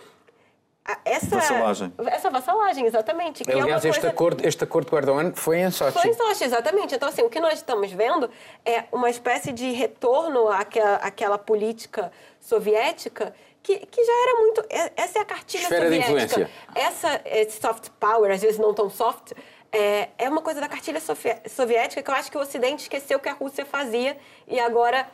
essa Vassalagem. Essa vassalagem, exatamente. Que Aliás, é uma este, coisa... acordo, este acordo com Erdogan foi em Sochi. Foi em Sochi, exatamente. Então, assim, o que nós estamos vendo é uma espécie de retorno àquela, àquela política soviética que, que já era muito... é- Essa é a cartilha Esfera de soviética. influência. Essa esse soft power, às vezes não tão soft, é, é uma coisa da cartilha soviética que eu acho que o Ocidente esqueceu que a Rússia fazia e agora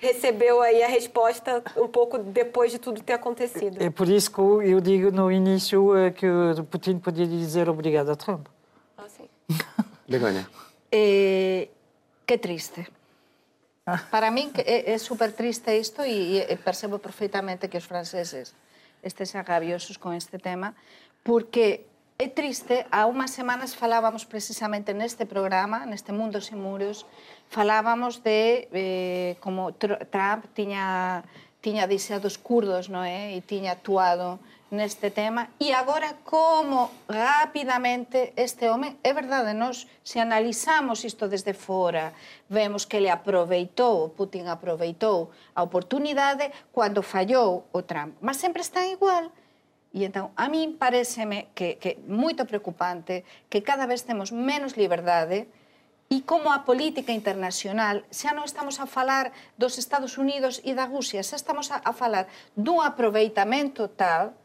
recebeu aí a resposta um pouco depois de tudo ter acontecido. É por isso que eu digo no início eh, que o Putin podia dizer obrigado a Trump. Assim. Begonha. Eh, qué triste. Para que é, é super triste isto e, e percebo perfeitamente que os franceses estesen rabiosos con este tema porque É triste, há unhas semanas falábamos precisamente neste programa, neste Mundo sin Muros, falábamos de eh, como Trump tiña tiña deseado os curdos, non é? E tiña actuado neste tema. E agora, como rapidamente este home... É verdade, nós, se analizamos isto desde fora, vemos que ele aproveitou, Putin aproveitou a oportunidade cando fallou o Trump. Mas sempre está igual. E entón, a min pareceme que, que moito preocupante que cada vez temos menos liberdade e como a política internacional xa non estamos a falar dos Estados Unidos e da Rusia, xa estamos a, a falar dun aproveitamento tal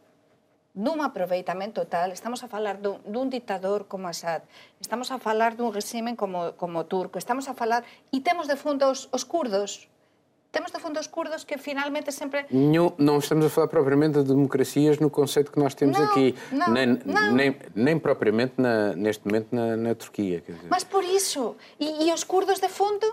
dun aproveitamento tal, estamos a falar dun, dun dictador como Assad, estamos a falar dun regime como, como turco, estamos a falar, e temos de fundo os, os curdos, temos de fundo os curdos que finalmente sempre Nenhum- não estamos a falar propriamente de democracias no conceito que nós temos Não, aqui, não, nem, não. Nem, nem propriamente na- neste momento na, na Turquia. Mas por iso, e, e os curdos de fundo?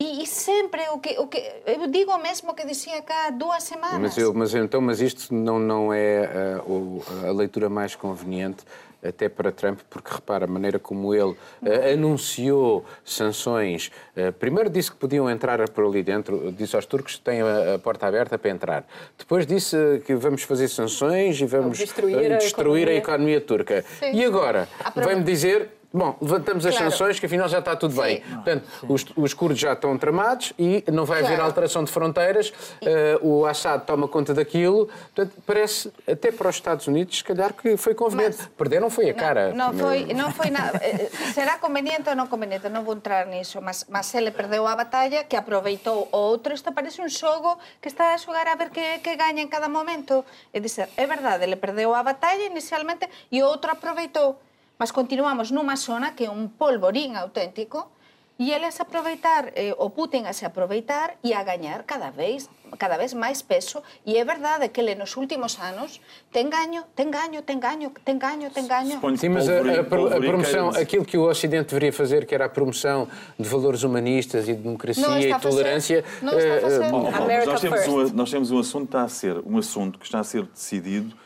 E, e sempre o que, o que... Eu digo o mesmo que dizia cá há duas semanas. Mas, eu, mas então, mas isto não, não é o- a leitura mais conveniente até para Trump, porque repara a maneira como ele ah, anunciou sanções. Ah, primeiro disse que podiam entrar por ali dentro, disse aos turcos que têm a, a porta aberta para entrar. Depois disse que vamos fazer sanções e vamos destruir ah, a destruir a economia. economia turca. Sim. E agora? Vai-me dizer. Bom, levantamos as Claro. sanções, que afinal já está tudo Sim. bem. Portanto, os, os curdos já estão tramados e não vai haver Claro. alteração de fronteiras. Eh, o Assad toma conta daquilo. Portanto, parece, até para os Estados Unidos, se calhar que foi conveniente. Mas- Perderam foi a cara. Non foi, non foi nada. eh, Será conveniente ou non conveniente, non vou entrar niso, mas, mas ele perdeu a batalla, que aproveitou o outro, isto parece un xogo que está a xogar a ver que, que gaña en cada momento. E dizer, é verdade, ele perdeu a batalla inicialmente e o outro aproveitou. Mas continuamos nunha zona que é un polvorín auténtico e ele a se aproveitar, eh, o Putin a se aproveitar e a gañar cada vez cada vez máis peso e é verdade que ele nos últimos anos ten gaño, ten gaño, ten gaño, ten gaño, ten gaño. Suponho que Sim, mas a, a a promoção, aquilo que o Ocidente deveria fazer, que era a promoção de valores humanistas e de democracia e tolerância. Não está a eh, eh, fazer. Bom, bom, nós, temos first. um, nós temos um assunto que está a ser um assunto que está a ser decidido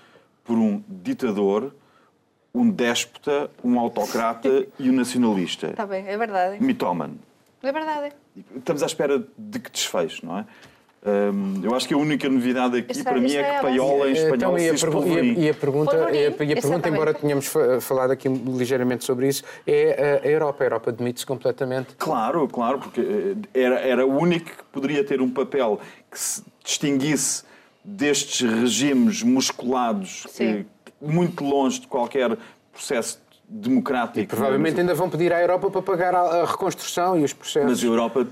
por um ditador, um déspota, um autocrata e um nacionalista. Está bem, é verdade. Mitómano. É verdade. Estamos à espera de que desfecho, não é? Hum, eu acho que a única novidade aqui Essa- para mim é é a que base. paiola em espanhol Então, e, se a pergu- e, a, e a pergunta, e a- e a pergunta embora tenhamos fa- falado aqui ligeiramente sobre isso, é a Europa. A Europa demite-se completamente. Claro, claro, porque eh, era, era o único que poderia ter um papel que se distinguisse destes regimes musculados, que, muito longe de qualquer processo democrático. E provavelmente ainda vão pedir à Europa para pagar a, reconstrução e os processos. Mas a Europa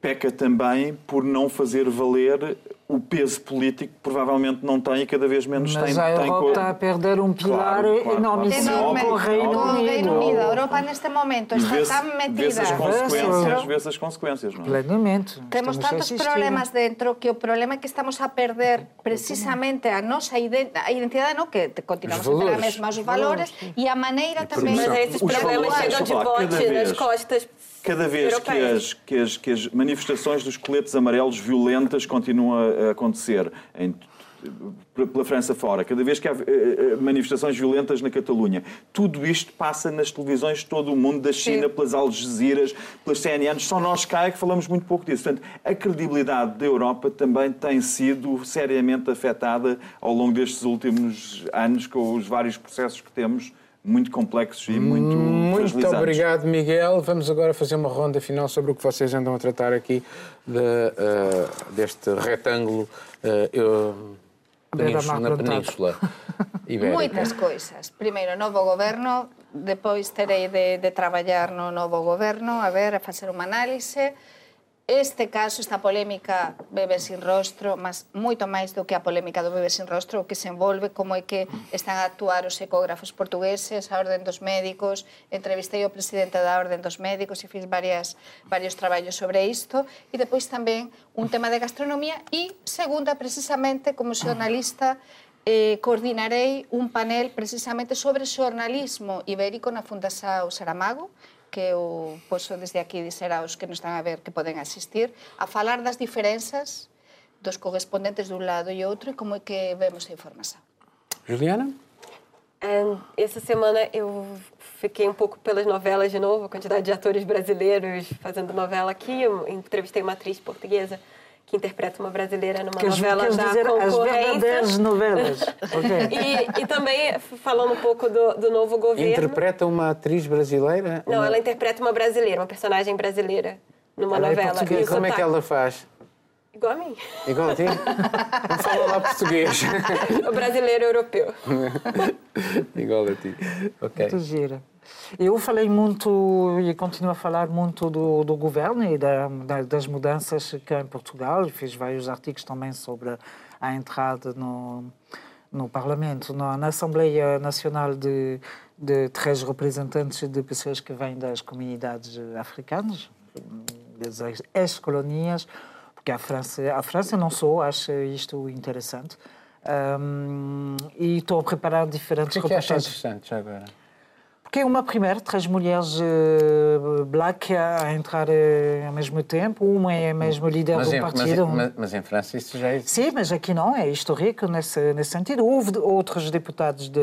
peca também por não fazer valer o peso político que provavelmente não tem e cada vez menos Mas tem. a tem Europa co- está a perder um pilar Claro, claro, enormíssimo claro. Com o Reino Com o Reino Unido. Unido. A Europa neste momento está vê-se- tan vê-se metida as consequências, as consequências, não é? Plenamente. Temos a tantos problemas dentro que o problema é que estamos a perder precisamente a nosa iden- a identidade, no? que continuamos Os a ter a valores. mesma, os valores, e a maneira também... Mas esses problemas chegam de bote nas costas Cada vez que as, que, as, que as manifestações dos coletes amarelos violentas continuam a, acontecer em, pela França fora, cada vez que há eh, eh, manifestações violentas na Catalunha, tudo isto passa nas televisões de todo o mundo, da China, Sim. pelas Al Jazeeras, pelas CNNs, só nós cá é que falamos muito pouco disso. Portanto, a credibilidade da Europa também tem sido seriamente afetada ao longo destes últimos anos com os vários processos que temos, muito complexos e muito Muito obrigado, Miguel. Vamos agora fazer uma ronda final sobre o que vocês andam a tratar aqui de, eh, deste retângulo eh, eu- Península, na Península Ibérica? Moitas coisas. Primeiro, novo goberno, depois terei de, de traballar no novo goberno, a ver, a facer unha análise. este caso, esta polémica Bebe sin rostro, mas moito máis do que a polémica do Bebe sin rostro, o que se envolve como é que están a actuar os ecógrafos portugueses, a Orden dos Médicos, entrevistei o presidente da Orden dos Médicos e fiz varias, varios traballos sobre isto, e depois tamén un tema de gastronomía e segunda, precisamente, como xornalista, eh, coordinarei un panel precisamente sobre xornalismo ibérico na Fundasao Saramago, que eu poso desde aquí dizer aos que nos están a ver que poden asistir, a falar das diferenzas dos correspondentes dun lado e outro e como é que vemos a informação. Juliana? Essa semana eu fiquei um pouco pelas novelas de novo, a quantidade de atores brasileiros fazendo novela aqui. Eu entrevistei uma atriz portuguesa que interpreta uma brasileira numa Queres- novela da dizer as concorrência. verdadeiras novelas. Ok. E, e também falando um pouco do, do novo governo. Interpreta uma atriz brasileira? Não, Uma- ela interpreta uma brasileira, uma personagem brasileira numa Ela é novela. portuguesa. E E como é que sotaque- ela faz? Igual a mim. Igual a ti? Não fala lá português. O brasileiro europeu. Igual a ti. Ok. Muito gira. Eu falei muito e continuo a falar muito do, do governo e da, da, das mudanças cá em Portugal. Fiz vários artigos também sobre a entrada no, no Parlamento, na, na Assembleia Nacional de, de três representantes de pessoas que vêm das comunidades africanas, das ex-colonias, porque a França, a França não só acha isto interessante. Hum, e estou a preparar diferentes O que é que reportagens. interessante já agora? Porque é uma primeira, três mulheres eh, black a entrar eh, ao mesmo tempo, uma é mesmo líder Mas do em, partido. mas- mas em França isso já existe. Sim, mas aqui não, é histórico nesse, nesse sentido. Houve outros deputados de,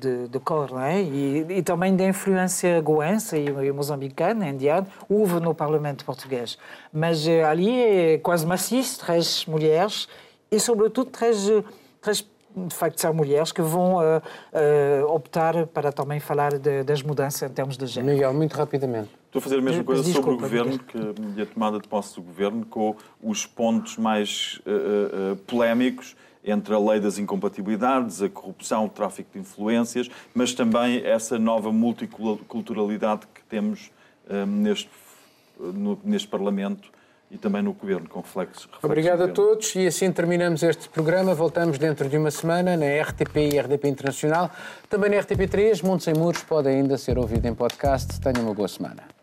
de, de cor, não é? E, e também de influência goense e, e moçambicana, indiana, houve no Parlamento português. Mas eh, ali é quase maciço, três mulheres e, sobretudo, três, eh, três de facto, são mulheres que vão eh, eh, optar para também falar de- das mudanças em termos de género. Miguel, muito rapidamente. Estou a fazer a mesma Mas coisa sobre o desculpa, governo que, e a tomada de posse do governo, com os pontos mais eh, eh, eh, polémicos entre a lei das incompatibilidades, a corrupção, o tráfico de influências, mas também essa nova multiculturalidade que temos eh, neste, no- neste Parlamento e também no governo, com reflexos. reflexos Obrigado a todos e assim terminamos este programa. Voltamos dentro de uma semana na RTP e RDP Internacional. Também na RTP3, Mundo Sem Muros pode ainda ser ouvido em podcast. Tenha uma boa semana.